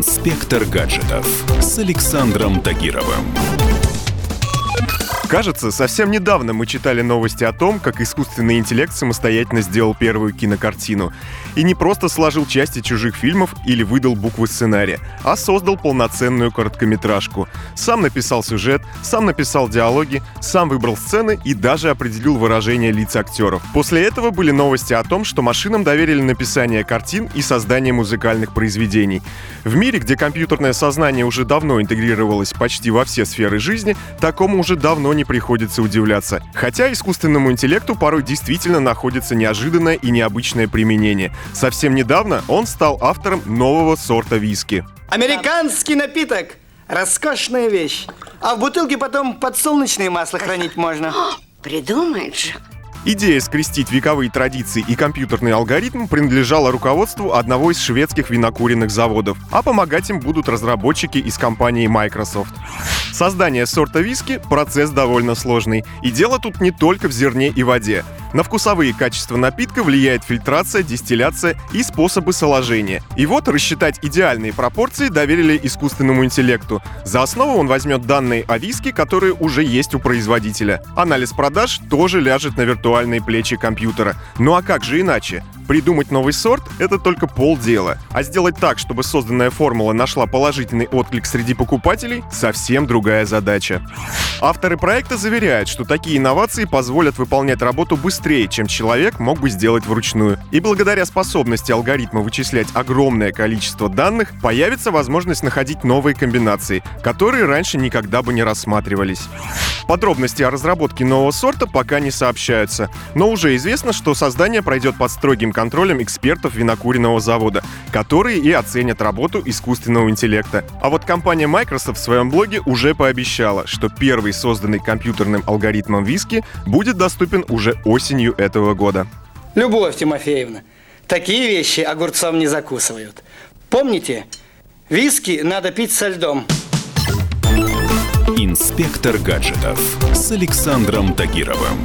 Инспектор гаджетов с Александром Тагировым. Кажется, совсем недавно мы читали новости о том, как искусственный интеллект самостоятельно сделал первую кинокартину. И не просто сложил части чужих фильмов или выдал буквы сценария, а создал полноценную короткометражку. Сам написал сюжет, сам написал диалоги, сам выбрал сцены и даже определил выражение лиц актеров. После этого были новости о том, что машинам доверили написание картин и создание музыкальных произведений. В мире, где компьютерное сознание уже давно интегрировалось почти во все сферы жизни, такому уже давно не приходится удивляться. Хотя искусственному интеллекту порой действительно находится неожиданное и необычное применение. Совсем недавно он стал автором нового сорта виски. Американский напиток. Роскошная вещь. А в бутылке потом подсолнечное масло хранить можно. Придумает же. Идея скрестить вековые традиции и компьютерный алгоритм принадлежала руководству одного из шведских винокуренных заводов, а помогать им будут разработчики из компании Microsoft. Создание сорта виски – процесс довольно сложный. И дело тут не только в зерне и воде. На вкусовые качества напитка влияет фильтрация, дистилляция и способы соложения. И вот рассчитать идеальные пропорции доверили искусственному интеллекту. За основу он возьмет данные о виске, которые уже есть у производителя. Анализ продаж тоже ляжет на виртуальные плечи компьютера. Ну а как же иначе? Придумать новый сорт — это только полдела. А сделать так, чтобы созданная формула нашла положительный отклик среди покупателей — совсем другая задача. Авторы проекта заверяют, что такие инновации позволят выполнять работу быстрее, чем человек мог бы сделать вручную. И благодаря способности алгоритма вычислять огромное количество данных, появится возможность находить новые комбинации, которые раньше никогда бы не рассматривались. Подробности о разработке нового сорта пока не сообщаются, но уже известно, что создание пройдет под строгим контролем экспертов винокуренного завода, которые и оценят работу искусственного интеллекта. А вот компания Microsoft в своем блоге уже пообещала, что первый созданный компьютерным алгоритмом виски будет доступен уже осенью этого года. Любовь Тимофеевна, такие вещи огурцом не закусывают. Помните, виски надо пить со льдом. Инспектор гаджетов с Александром Тагировым.